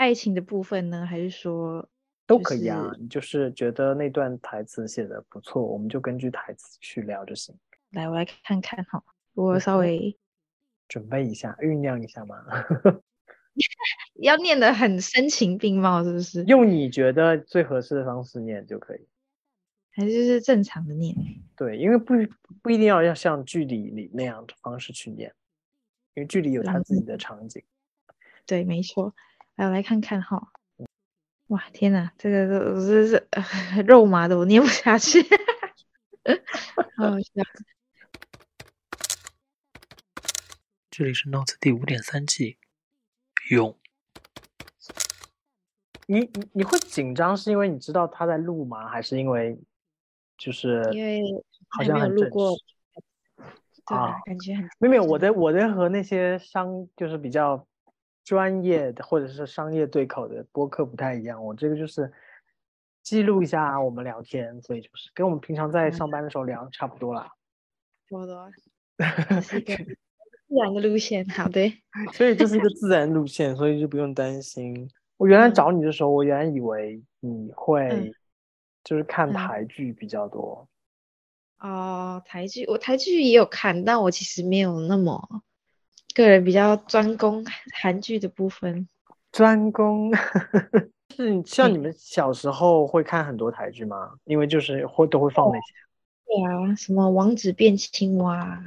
爱情的部分呢，还是说都可以啊？你就是觉得那段台词写的不错，我们就根据台词去聊就行。来，我来看看哈，我稍微准备一下，酝酿一下嘛。要念的很声情并茂，是不是？用你觉得最合适的方式念就可以，还是就是正常的念？对，因为不不一定要要像剧里里那样的方式去念，因为剧里有他自己的场景。对，没错。来，我来看看哈。哇，天哪，这个都是是 肉麻的，我念不下去。好笑。这里是 Notes 第五点三季。用。你你你会紧张，是因为你知道他在录吗？还是因为就是因为好像很录过啊？感觉很没有没有，我的我的和那些商就是比较专业的或者是商业对口的播客不太一样。我这个就是记录一下我们聊天，所以就是跟我们平常在上班的时候聊差不多啦。差不多。自然的路线，好的。所以这是一个 自然路线，所以就不用担心。我原来找你的时候，我原来以为你会就是看台剧比较多。哦，台剧我台剧也有看，但我其实没有那么个人比较专攻韩剧的部分。专攻 是像你们小时候会看很多台剧吗？因为就是会都会放那些。对啊，什么王子变青蛙。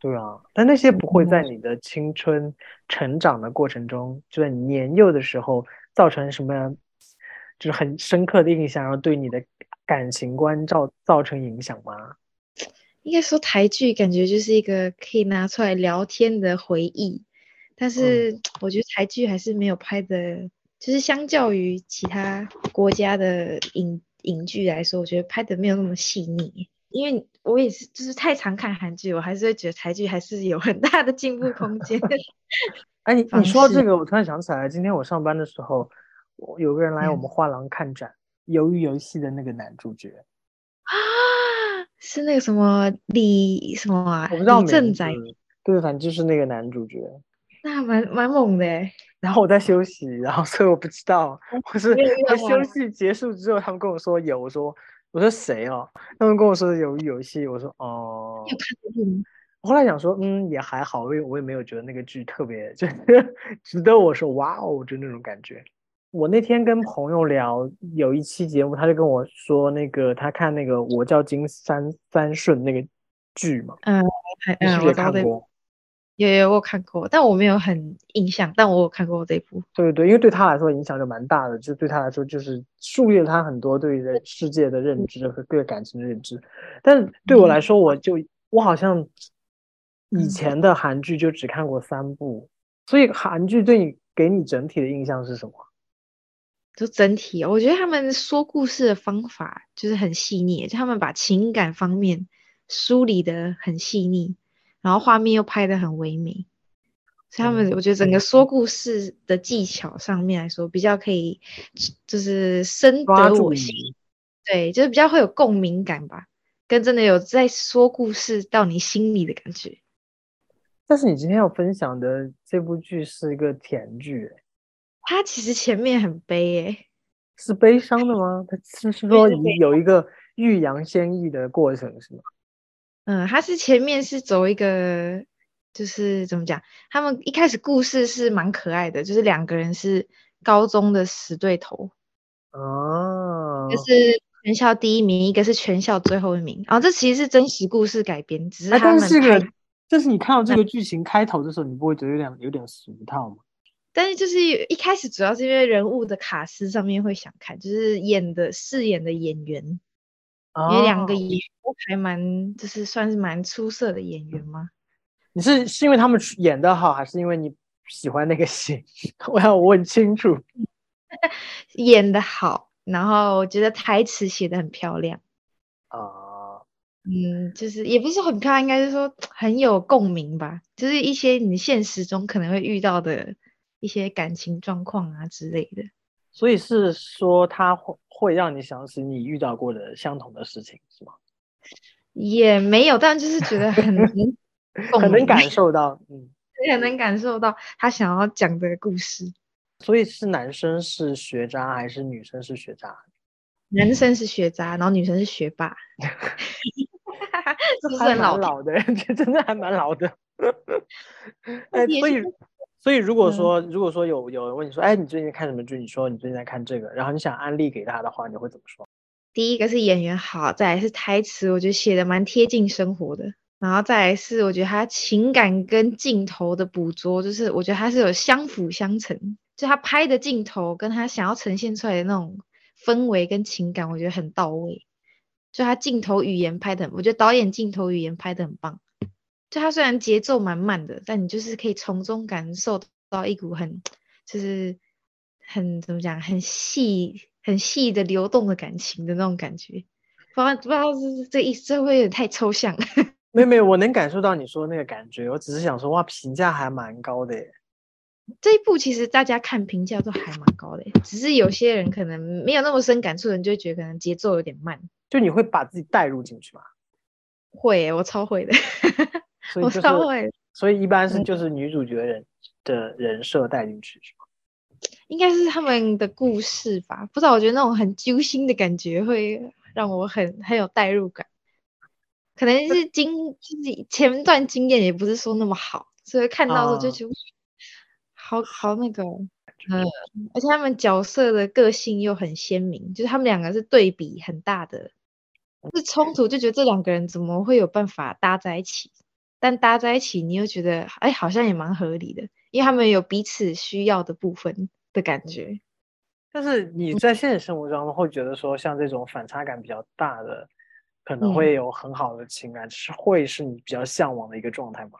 对啊，但那些不会在你的青春成长的过程中，就在你年幼的时候造成什么，就是很深刻的印象，然后对你的感情观造造成影响吗？应该说台剧感觉就是一个可以拿出来聊天的回忆，但是我觉得台剧还是没有拍的，就是相较于其他国家的影影剧来说，我觉得拍的没有那么细腻。因为我也是，就是太常看韩剧，我还是会觉得台剧还是有很大的进步空间。哎，你你说这个，我突然想起来，今天我上班的时候，我有个人来我们画廊看展，《鱿鱼游戏》的那个男主角啊，是那个什么李什么啊？我不知道正仔。对，反正就是那个男主角。那蛮蛮猛的。然后我在休息，然后所以我不知道，我是休息结束之后，他们跟我说有，我说。我说谁哦？他们跟我说有游戏，我说哦。我后来想说，嗯，也还好，因为我也没有觉得那个剧特别，就 值得我说哇哦，就那种感觉。我那天跟朋友聊，有一期节目，他就跟我说，那个他看那个我叫金三三顺那个剧嘛，嗯，你是不是也看过？有有我看过，但我没有很印象，但我有看过这一部。对对，因为对他来说影响就蛮大的，就对他来说就是树立了他很多对人世界的认知和对感情的认知。但对我来说，我就我好像以前的韩剧就只看过三部，所以韩剧对你给你整体的印象是什么？就整体，我觉得他们说故事的方法就是很细腻，就他们把情感方面梳理的很细腻。然后画面又拍的很唯美，所以他们我觉得整个说故事的技巧上面来说，比较可以就是深得我心，对，就是比较会有共鸣感吧，跟真的有在说故事到你心里的感觉。但是你今天要分享的这部剧是一个甜剧，它其实前面很悲，哎，是悲伤的吗？他是说有一个欲扬先抑的过程，是吗？嗯，他是前面是走一个，就是怎么讲？他们一开始故事是蛮可爱的，就是两个人是高中的死对头，哦，就是全校第一名，一个是全校最后一名。然后这其实是真实故事改编，只是他们拍。但是你看到这个剧情开头的时候，你不会觉得有点有点俗套吗？但是就是一开始主要是因为人物的卡司上面会想看，就是演的饰演的演员。因为两个演员还蛮，就是算是蛮出色的演员吗？你是是因为他们演的好，还是因为你喜欢那个戏？我要问清楚。演的好，然后我觉得台词写的很漂亮。啊，嗯，就是也不是很漂亮，应该是说很有共鸣吧。就是一些你现实中可能会遇到的一些感情状况啊之类的。所以是说他会会让你想起你遇到过的相同的事情，是吗？也没有，但就是觉得很 很能感受到，嗯，也能感受到他想要讲的故事。所以是男生是学渣还是女生是学渣？男生是学渣，然后女生是学霸。这是很老的，这真的还蛮老的。哎，所以，所以如果说，如果说有有人问你说，哎，你最近看什么剧？你说你最近在看这个，然后你想安利给他的话，你会怎么说？第一个是演员好，再来是台词，我觉得写的蛮贴近生活的。然后再来是我觉得他情感跟镜头的捕捉，就是我觉得他是有相辅相成，就他拍的镜头跟他想要呈现出来的那种氛围跟情感，我觉得很到位。就他镜头语言拍的，我觉得导演镜头语言拍的很棒。就它虽然节奏蛮慢的，但你就是可以从中感受到一股很，就是很怎么讲，很细、很细的流动的感情的那种感觉。不知道不知道是这意思，这会有点太抽象。没有没有，我能感受到你说那个感觉。我只是想说，哇，评价还蛮高的耶。这一部其实大家看评价都还蛮高的，只是有些人可能没有那么深感触的人，就会觉得可能节奏有点慢。就你会把自己带入进去吗？会，我超会的。我超会。所以一般是就是女主角人的人设带进去是吗？应该是他们的故事吧，不知道。我觉得那种很揪心的感觉会让我很很有代入感。可能是经就是前段经验也不是说那么好，所以看到的时候就觉得好好那个，嗯，而且他们角色的个性又很鲜明，就是他们两个是对比很大的，是冲突，就觉得这两个人怎么会有办法搭在一起？但搭在一起，你又觉得哎，好像也蛮合理的，因为他们有彼此需要的部分的感觉。但是你在现实生活中会觉得说，像这种反差感比较大的。可能会有很好的情感，是会是你比较向往的一个状态吗？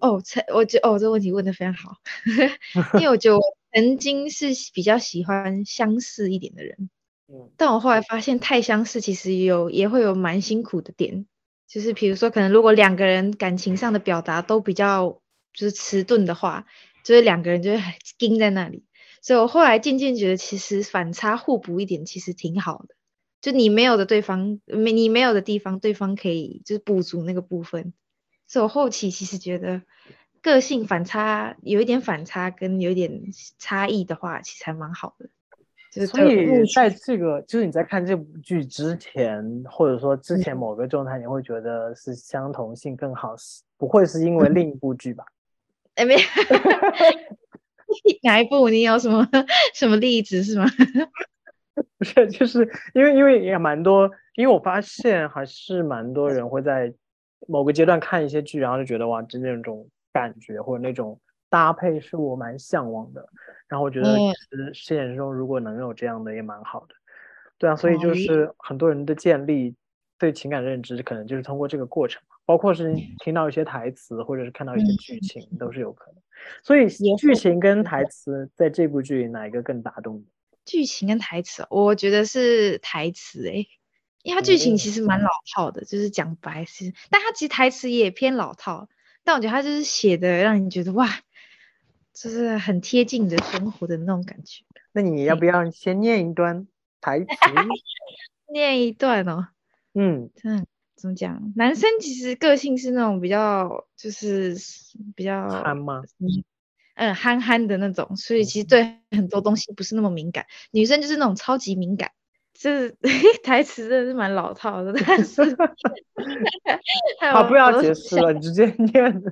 哦，才我觉哦，这个问题问的非常好，因为我觉得我曾经是比较喜欢相似一点的人，嗯，但我后来发现太相似其实有也会有蛮辛苦的点，就是比如说可能如果两个人感情上的表达都比较就是迟钝的话，就是两个人就会盯在那里，所以我后来渐渐觉得其实反差互补一点其实挺好的。就你没有的对方没你没有的地方，对方可以就是补足那个部分。所以我后期其实觉得个性反差有一点反差跟有一点差异的话，其实还蛮好的。所以在这个就是你在看这部剧之前，或者说之前某个状态，你会觉得是相同性更好，不会是因为另一部剧吧？哎，没 哪一部？你有什么什么例子是吗？不是，就是因为因为也蛮多，因为我发现还是蛮多人会在某个阶段看一些剧，然后就觉得哇，就那种感觉或者那种搭配是我蛮向往的。然后我觉得现实中如果能有这样的也蛮好的。对啊，所以就是很多人的建立对情感认知，可能就是通过这个过程，包括是听到一些台词或者是看到一些剧情都是有可能。所以剧情跟台词在这部剧里哪一个更打动你？剧情跟台词，我觉得是台词哎，因为它剧情其实蛮老套的，就是讲白是，但它其实台词也偏老套，但我觉得它就是写的让你觉得哇，就是很贴近你的生活的那种感觉。那你要不要先念一段台词？念一段哦。嗯，嗯，怎么讲？男生其实个性是那种比较，就是比较憨吗？嗯，憨憨的那种，所以其实对很多东西不是那么敏感。女生就是那种超级敏感，这 台词真的是蛮老套的。但是，好，不要解释了，你直接念。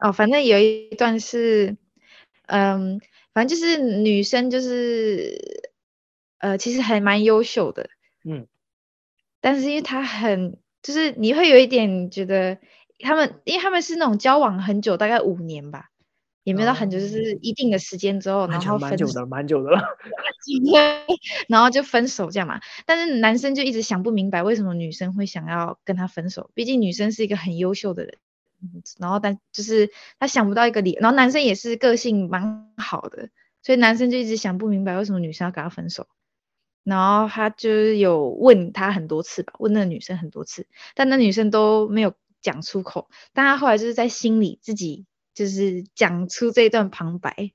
哦，反正有一段是，嗯，反正就是女生就是，呃，其实还蛮优秀的，嗯，但是因为她很，就是你会有一点觉得他们，因为他们是那种交往很久，大概五年吧。也没有到很久，就是一定的时间之后，然后蛮久的，蛮久的了。然后就分手这样嘛。但是男生就一直想不明白，为什么女生会想要跟他分手？毕竟女生是一个很优秀的人。然后但就是他想不到一个理，然后男生也是个性蛮好的，所以男生就一直想不明白为什么女生要跟他分手。然后他就是有问他很多次吧，问那个女生很多次，但那女生都没有讲出口。但他后来就是在心里自己。就是讲出这段旁白，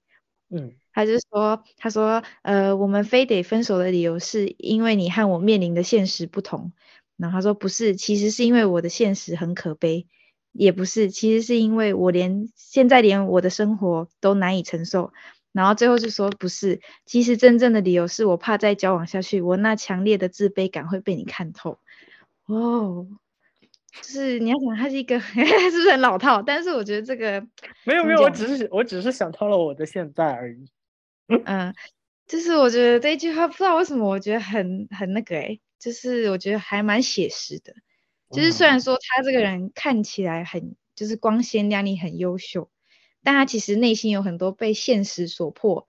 嗯，他就说，他说，呃，我们非得分手的理由是因为你和我面临的现实不同。然后他说不是，其实是因为我的现实很可悲，也不是，其实是因为我连现在连我的生活都难以承受。然后最后就说不是，其实真正的理由是我怕再交往下去，我那强烈的自卑感会被你看透。哦，就是你要想他是一个 是不是很老套？但是我觉得这个没有没有，我只是我只是想到了我的现在而已。嗯，就是我觉得这一句话不知道为什么我觉得很很那个哎，就是我觉得还蛮写实的。就是虽然说他这个人看起来很就是光鲜亮丽、很优秀，但他其实内心有很多被现实所迫，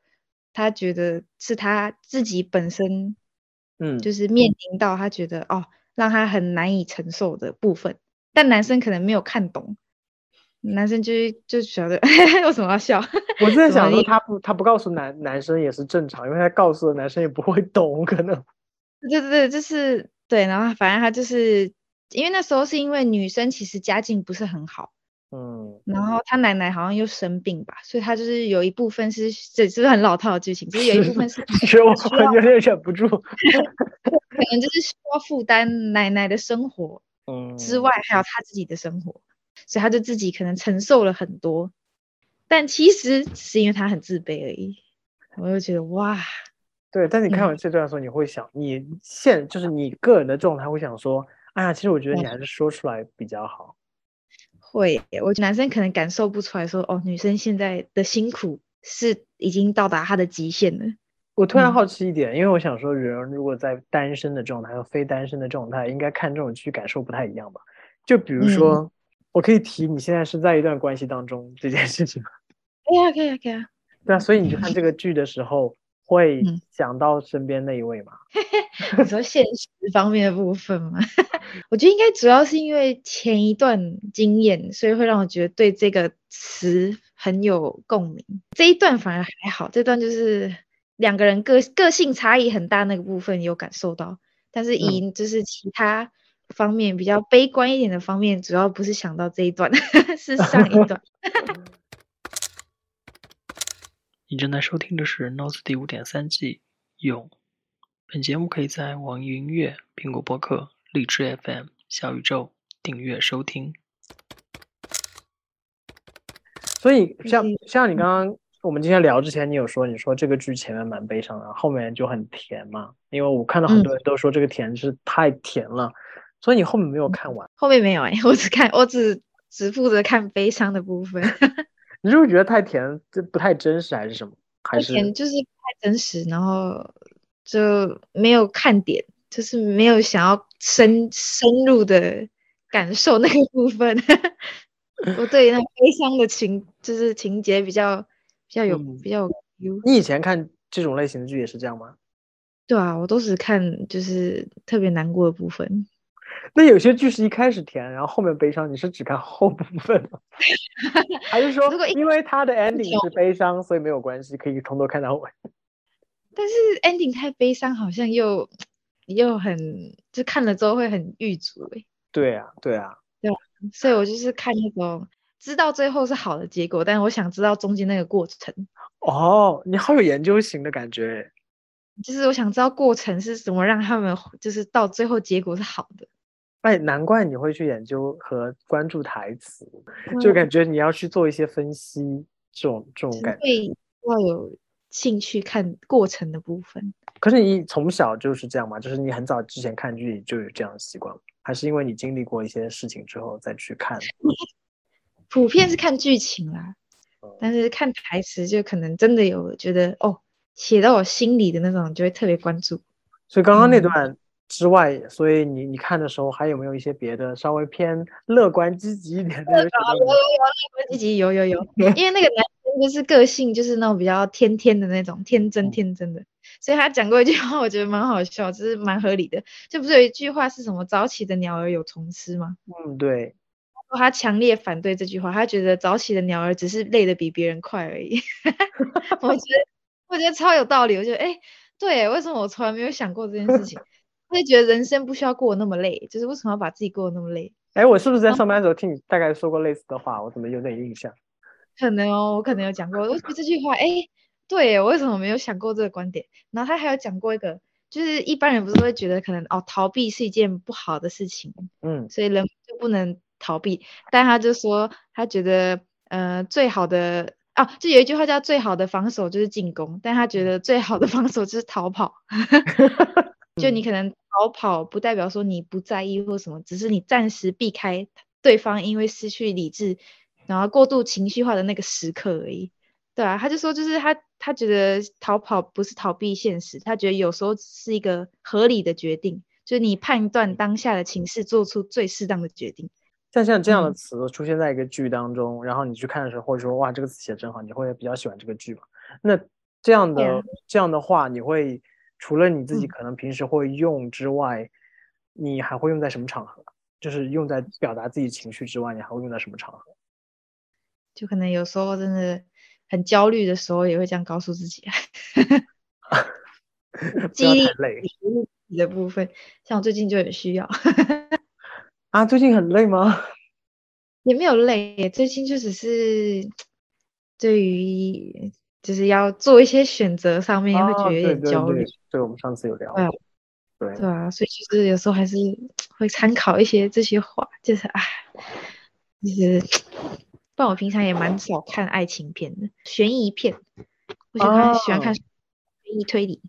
他觉得是他自己本身，嗯，就是面临到他觉得哦，让他很难以承受的部分。但男生可能没有看懂，男生就就觉得 为什么要笑？我在想说他不他不告诉男男生也是正常，因为他告诉了男生也不会懂，可能。对对对，就是对，然后反正他就是。因为那时候是因为女生其实家境不是很好，嗯，然后她奶奶好像又生病吧，所以她就是有一部分是这是不是很老套的剧情？就是有一部分是其实我有点忍不住，可能就是需要负担奶奶的生活，嗯，之外还有她自己的生活，所以她就自己可能承受了很多，但其实是因为她很自卑而已。我就觉得哇，对，但你看完这段的时候，你会想，你现就是你个人的状态会想说。哎呀，其实我觉得你还是说出来比较好。会，我觉得男生可能感受不出来，说哦，女生现在的辛苦是已经到达她的极限了。我突然好奇一点，因为我想说，人如果在单身的状态和非单身的状态，应该看这种剧感受不太一样吧？就比如说，我可以提你现在是在一段关系当中这件事情吗？可以啊，可以啊，可以啊。对啊，所以你看这个剧的时候。会想到身边那一位吗？你说现实方面的部分吗？我觉得应该主要是因为前一段经验，所以会让我觉得对这个词很有共鸣。这一段反而还好，这段就是两个人个个性差异很大那个部分有感受到，但是以就是其他方面比较悲观一点的方面，主要不是想到这一段，是上一段。你正在收听的是《Notes》第五点三季勇。本节目可以在网易云音乐、苹果播客、荔枝 FM、小宇宙订阅收听。所以，像像你刚刚我们今天聊之前，你有说你说这个剧前面蛮悲伤的，后面就很甜嘛？因为我看到很多人都说这个甜是太甜了，所以你后面没有看完。后面没有哎，我只看我只只负责看悲伤的部分。你是不是觉得太甜，这不太真实，还是什么？还是甜就是不太真实，然后就没有看点，就是没有想要深深入的感受那个部分。我对那悲伤的情，就是情节比较比较有比较有。你以前看这种类型的剧也是这样吗？对啊，我都是看就是特别难过的部分。那有些剧是一开始甜，然后后面悲伤，你是只看后部分吗？还是说因为它的 ending 是悲伤，所以没有关系，可以从头看到尾？但是 ending 太悲伤，好像又又很，就看了之后会很郁卒哎。对啊，对啊，对，所以我就是看那种知道最后是好的结果，但是我想知道中间那个过程。哦，你好有研究型的感觉就是我想知道过程是怎么，让他们就是到最后结果是好的。哎，难怪你会去研究和关注台词，就感觉你要去做一些分析，这种这种感觉。会要有兴趣看过程的部分。可是你从小就是这样吗？就是你很早之前看剧就有这样的习惯？还是因为你经历过一些事情之后再去看？普遍是看剧情啦，但是看台词就可能真的有觉得哦，写到我心里的那种，就会特别关注。所以刚刚那段。之外，所以你你看的时候还有没有一些别的稍微偏乐观积极一点的？有有有乐观积极有有有，因为那个男生就是个性就是那种比较天天的那种天真天真的，所以他讲过一句话，我觉得蛮好笑，就是蛮合理的。就不是有一句话是什么“早起的鸟儿有虫吃”吗？嗯，对。他强烈反对这句话，他觉得早起的鸟儿只是累得比别人快而已。我觉得我觉得超有道理，我觉得哎，对，为什么我从来没有想过这件事情？会觉得人生不需要过那么累，就是为什么要把自己过得那么累？哎，我是不是在上班的时候听你大概说过类似的话？我怎么有点印象？可能哦，我可能有讲过。我觉得这句话，哎，对，我为什么没有想过这个观点？然后他还有讲过一个，就是一般人不是会觉得可能哦，逃避是一件不好的事情，嗯，所以人就不能逃避。但他就说，他觉得呃，最好的哦，就有一句话叫“最好的防守就是进攻”，但他觉得最好的防守就是逃跑。就你可能逃跑，不代表说你不在意或什么，只是你暂时避开对方因为失去理智，然后过度情绪化的那个时刻而已。对啊，他就说，就是他他觉得逃跑不是逃避现实，他觉得有时候是一个合理的决定，就是你判断当下的情势，做出最适当的决定。像像这样的词出现在一个剧当中，然后你去看的时候，或者说哇，这个词写真好，你会比较喜欢这个剧吧？那这样的这样的话，你会除了你自己可能平时会用之外，你还会用在什么场合？就是用在表达自己情绪之外，你还会用在什么场合？就可能有时候真的。很焦虑的时候也会这样告诉自己，激励的部分，像我最近就很需要 啊。最近很累吗？也没有累，最近就只是对于就是要做一些选择上面会觉得有点焦虑。对，我们上次有聊。对对啊，所以就是有时候还是会参考一些这些话，就是啊，就是。但我平常也蛮少看爱情片的，悬疑片，我喜欢喜欢看悬疑推理。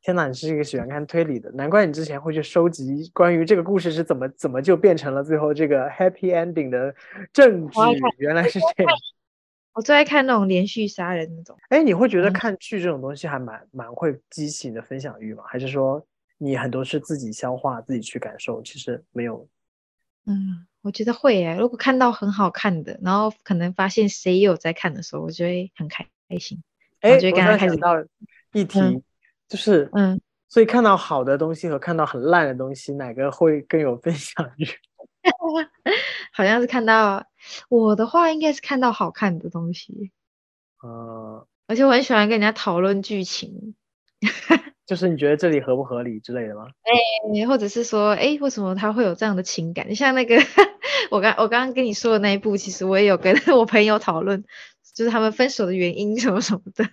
天哪，你是一个喜欢看推理的，难怪你之前会去收集关于这个故事是怎么怎么就变成了最后这个 happy ending 的证据。原来是这样。我最爱看那种连续杀人那种。哎，你会觉得看剧这种东西还蛮蛮会激起你的分享欲吗？还是说你很多是自己消化、自己去感受，其实没有？嗯。我觉得会诶，如果看到很好看的，然后可能发现谁有在看的时候，我就会很开心。哎，我刚刚开始到议题，就是嗯，所以看到好的东西和看到很烂的东西，哪个会更有分享欲？好像是看到我的话，应该是看到好看的东西。呃，而且我很喜欢跟人家讨论剧情。就是你觉得这里合不合理之类的吗？哎，或者是说，哎，为什么他会有这样的情感？像那个 我刚我刚刚跟你说的那一部，其实我也有跟 我朋友讨论，就是他们分手的原因什么什么的，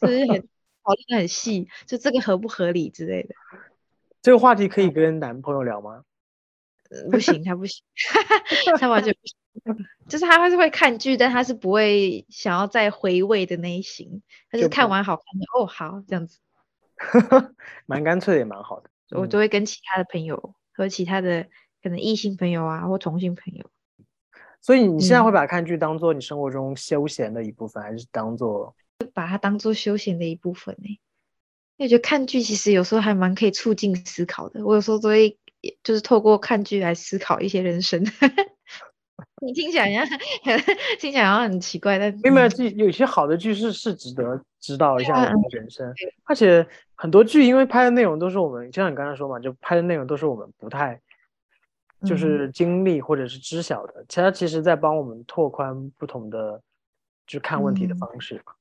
就是很讨论的很细，就这个合不合理之类的。这个话题可以跟男朋友聊吗？不行，他不行，他完全不行。就是他还是会看剧，但他是不会想要再回味的那一型，他是看完好看的哦，好这样子。蛮干脆也蛮好的，我都会跟其他的朋友和其他的可能异性朋友啊或同性朋友。所以你现在会把看剧当做你生活中休闲的一部分，还是当做把它当做休闲的一部分呢？因为我觉得看剧其实有时候还蛮可以促进思考的。我有时候都会就是透过看剧来思考一些人生。你听起来好像 听起来好像很奇怪，但没有没有剧，有些好的剧是是值得指导一下我们的人生，而且很多剧因为拍的内容都是我们，就像你刚才说嘛，就拍的内容都是我们不太就是经历或者是知晓的，其他其实在帮我们拓宽不同的就看问题的方式嘛，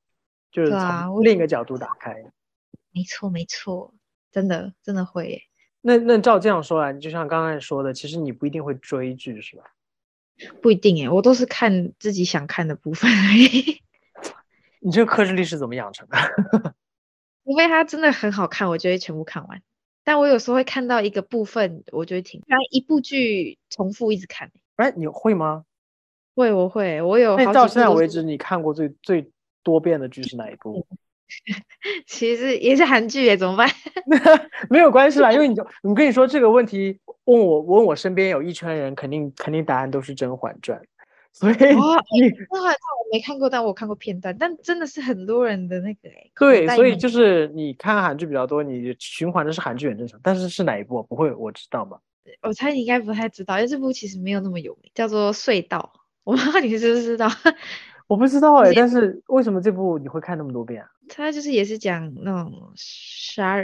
就是从另一个角度打开。没错没错，真的真的会。那那照这样说来，就像刚才说的，其实你不一定会追剧，是吧？不一定哎，我都是看自己想看的部分而已。你这个克制力是怎么养成的？除非它真的很好看，我就会全部看完。但我有时候会看到一个部分，我就会停。然一部剧重复一直看。哎，你会吗？会，我会。我有。那到现在为止，你看过最最多遍的剧是哪一部？其实也是韩剧耶，怎么办？没有关系啦，因为你就 我跟你说这个问题，问我问我身边有一圈人，肯定肯定答案都是《甄嬛传》，所以《甄嬛传》我没看过，但我看过片段，但真的是很多人的那个哎。对，所以就是你看韩剧比较多，你循环的是韩剧很正常。但是是哪一部？不会，我知道吗？我猜你应该不太知道，因为这部其实没有那么有名，叫做《隧道》，我不知道你知不知道。我不知道哎，但是为什么这部你会看那么多遍啊？他就是也是讲那种杀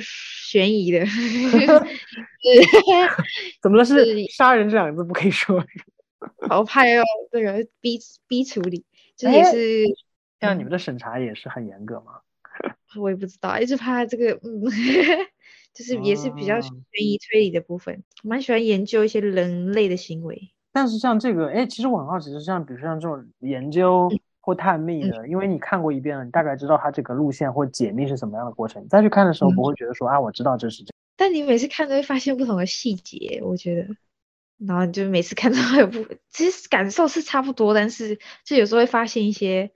悬疑的，怎么了？是杀人这两个字不可以说？好怕要这个逼逼处理，就也是像你们的审查也是很严格吗？我也不知道，一直怕这个，嗯，就是也是比较悬疑推理的部分，蛮喜欢研究一些人类的行为。但是像这个，哎，其实我很好奇，是像比如说像这种研究或探秘的，因为你看过一遍了，你大概知道它这个路线或解密是什么样的过程，你再去看的时候不会觉得说啊，我知道这是这。但你每次看都会发现不同的细节，我觉得，然后你就每次看到有不，其实感受是差不多，但是就有时候会发现一些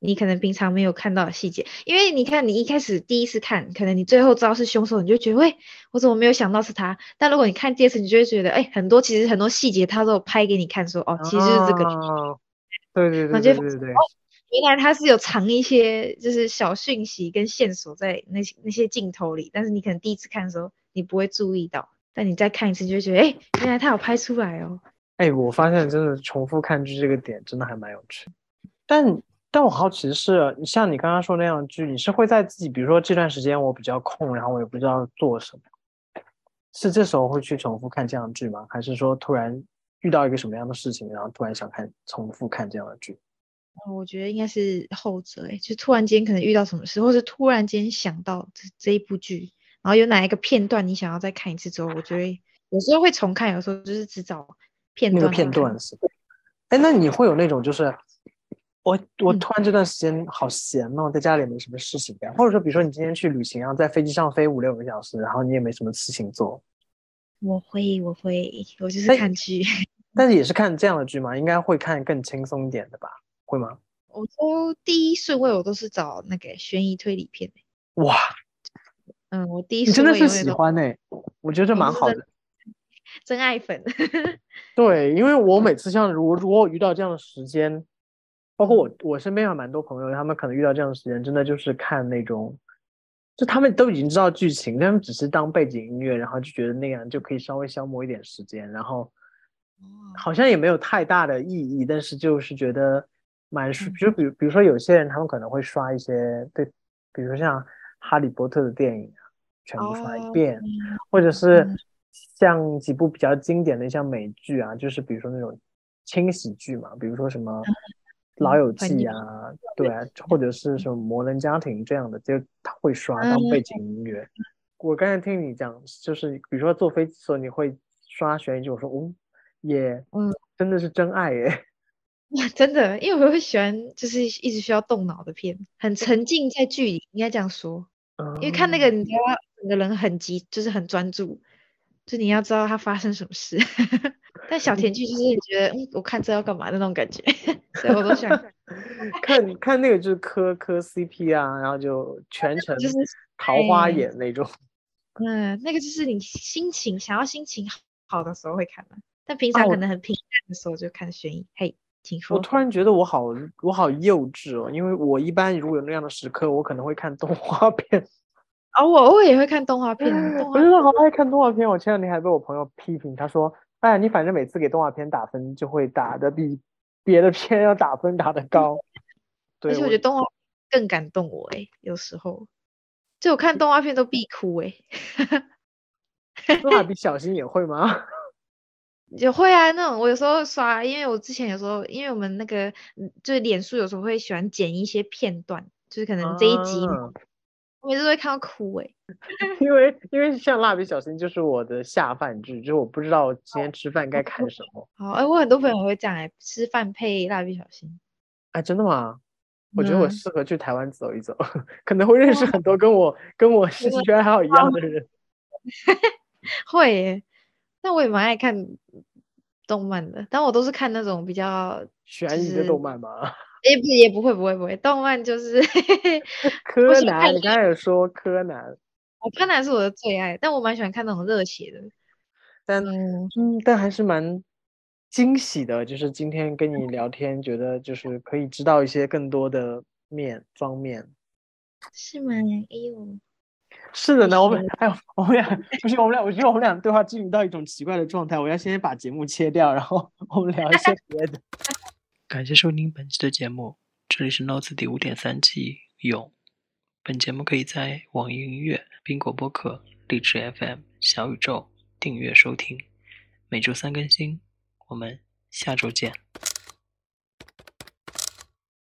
你可能平常没有看到的细节。因为你看，你一开始第一次看，可能你最后知道是凶手，你就觉得，喂，我怎么没有想到是他？但如果你看第二次，你就会觉得，哎，很多其实很多细节他都有拍给你看，说，哦，其实是这个。哦对对对对对对。原来他是有藏一些就是小讯息跟线索在那些那些镜头里，但是你可能第一次看的时候你不会注意到，但你再看一次就会觉得，哎，原来他有拍出来哦。哎，我发现真的重复看剧这个点真的还蛮有趣。但但我好奇的是，你像你刚刚说那样的剧，你是会在自己比如说这段时间我比较空，然后我也不知道做什么，是这时候会去重复看这样的剧吗？还是说突然遇到一个什么样的事情，然后突然想看重复看这样的剧？我觉得应该是后者，哎，就突然间可能遇到什么事，或是突然间想到这这一部剧，然后有哪一个片段你想要再看一次之后，我觉得有时候会重看，有时候就是只找片段。那个片段是，哎，那你会有那种就是，我我突然这段时间好闲哦，在家里没什么事情干，或者说比如说你今天去旅行，然后在飞机上飞五六个小时，然后你也没什么事情做。我会，我会，我就是看剧。但是也是看这样的剧嘛，应该会看更轻松一点的吧。会吗？我都第一顺位，我都是找那个悬疑推理片哇，嗯，我第一你真的是喜欢呢，我觉得这蛮好的，真爱粉。对，因为我每次像如果如果我遇到这样的时间，包括我我身边有蛮多朋友，他们可能遇到这样的时间，真的就是看那种，就他们都已经知道剧情，他们只是当背景音乐，然后就觉得那样就可以稍微消磨一点时间，然后好像也没有太大的意义，但是就是觉得。蛮舒，就比如比如说有些人他们可能会刷一些对，比如说像哈利波特的电影啊，全部刷一遍，或者是像几部比较经典的像美剧啊，就是比如说那种轻喜剧嘛，比如说什么老友记啊，对啊，或者是什么摩登家庭这样的，就他会刷当背景音乐。我刚才听你讲，就是比如说坐飞机的时候你会刷悬疑剧，我说哦，也嗯，真的是真爱耶。哇真的，因为我会喜欢，就是一直需要动脑的片，很沉浸在剧里，应该这样说。因为看那个，你知道，整个人很急，就是很专注，就你要知道他发生什么事。但小甜剧就是你觉得，嗯，我看这要干嘛的那种感觉，所以我都想看看那个就是磕磕 CP 啊，然后就全程就是桃花眼那种。嗯，那个就是你心情想要心情好的时候会看的，但平常可能很平淡的时候就看悬疑。嘿。我突然觉得我好我好幼稚哦，因为我一般如果有那样的时刻，我可能会看动画片。啊，我偶尔也会看动画片。我真的好爱看动画片。我前两天还被我朋友批评，他说：“哎，你反正每次给动画片打分，就会打的比别的片要打分打的高。”对，而且我觉得动画更感动我哎，有时候就我看动画片都必哭哎。动画 比小新也会吗？也会啊，那种我有时候刷，因为我之前有时候，因为我们那个就是脸书有时候会喜欢剪一些片段，就是可能这一集，我每次都会看到哭哎。因为因为像蜡笔小新就是我的下饭剧，就是我不知道今天吃饭该看什么。好哎，我很多朋友会讲哎，吃饭配蜡笔小新。哎，真的吗？我觉得我适合去台湾走一走，可能会认识很多跟我跟我兴趣爱好一样的人。会。那我也蛮爱看动漫的，但我都是看那种比较悬疑的动漫吗？也不也不会不会不会，动漫就是柯南。你刚才有说柯南，我柯南是我的最爱，但我蛮喜欢看那种热血的。但嗯，但还是蛮惊喜的，就是今天跟你聊天，觉得就是可以知道一些更多的面方面。是吗？哎呦。是的呢，我们哎呦，我们俩不是，我们俩，我觉得我们俩对话进入到一种奇怪的状态。我要先把节目切掉，然后我们聊一些别的。感谢收听本期的节目，这里是 Notes 第五点三季勇。本节目可以在网易云音乐、苹果播客、荔枝 FM、小宇宙订阅收听，每周三更新。我们下周见。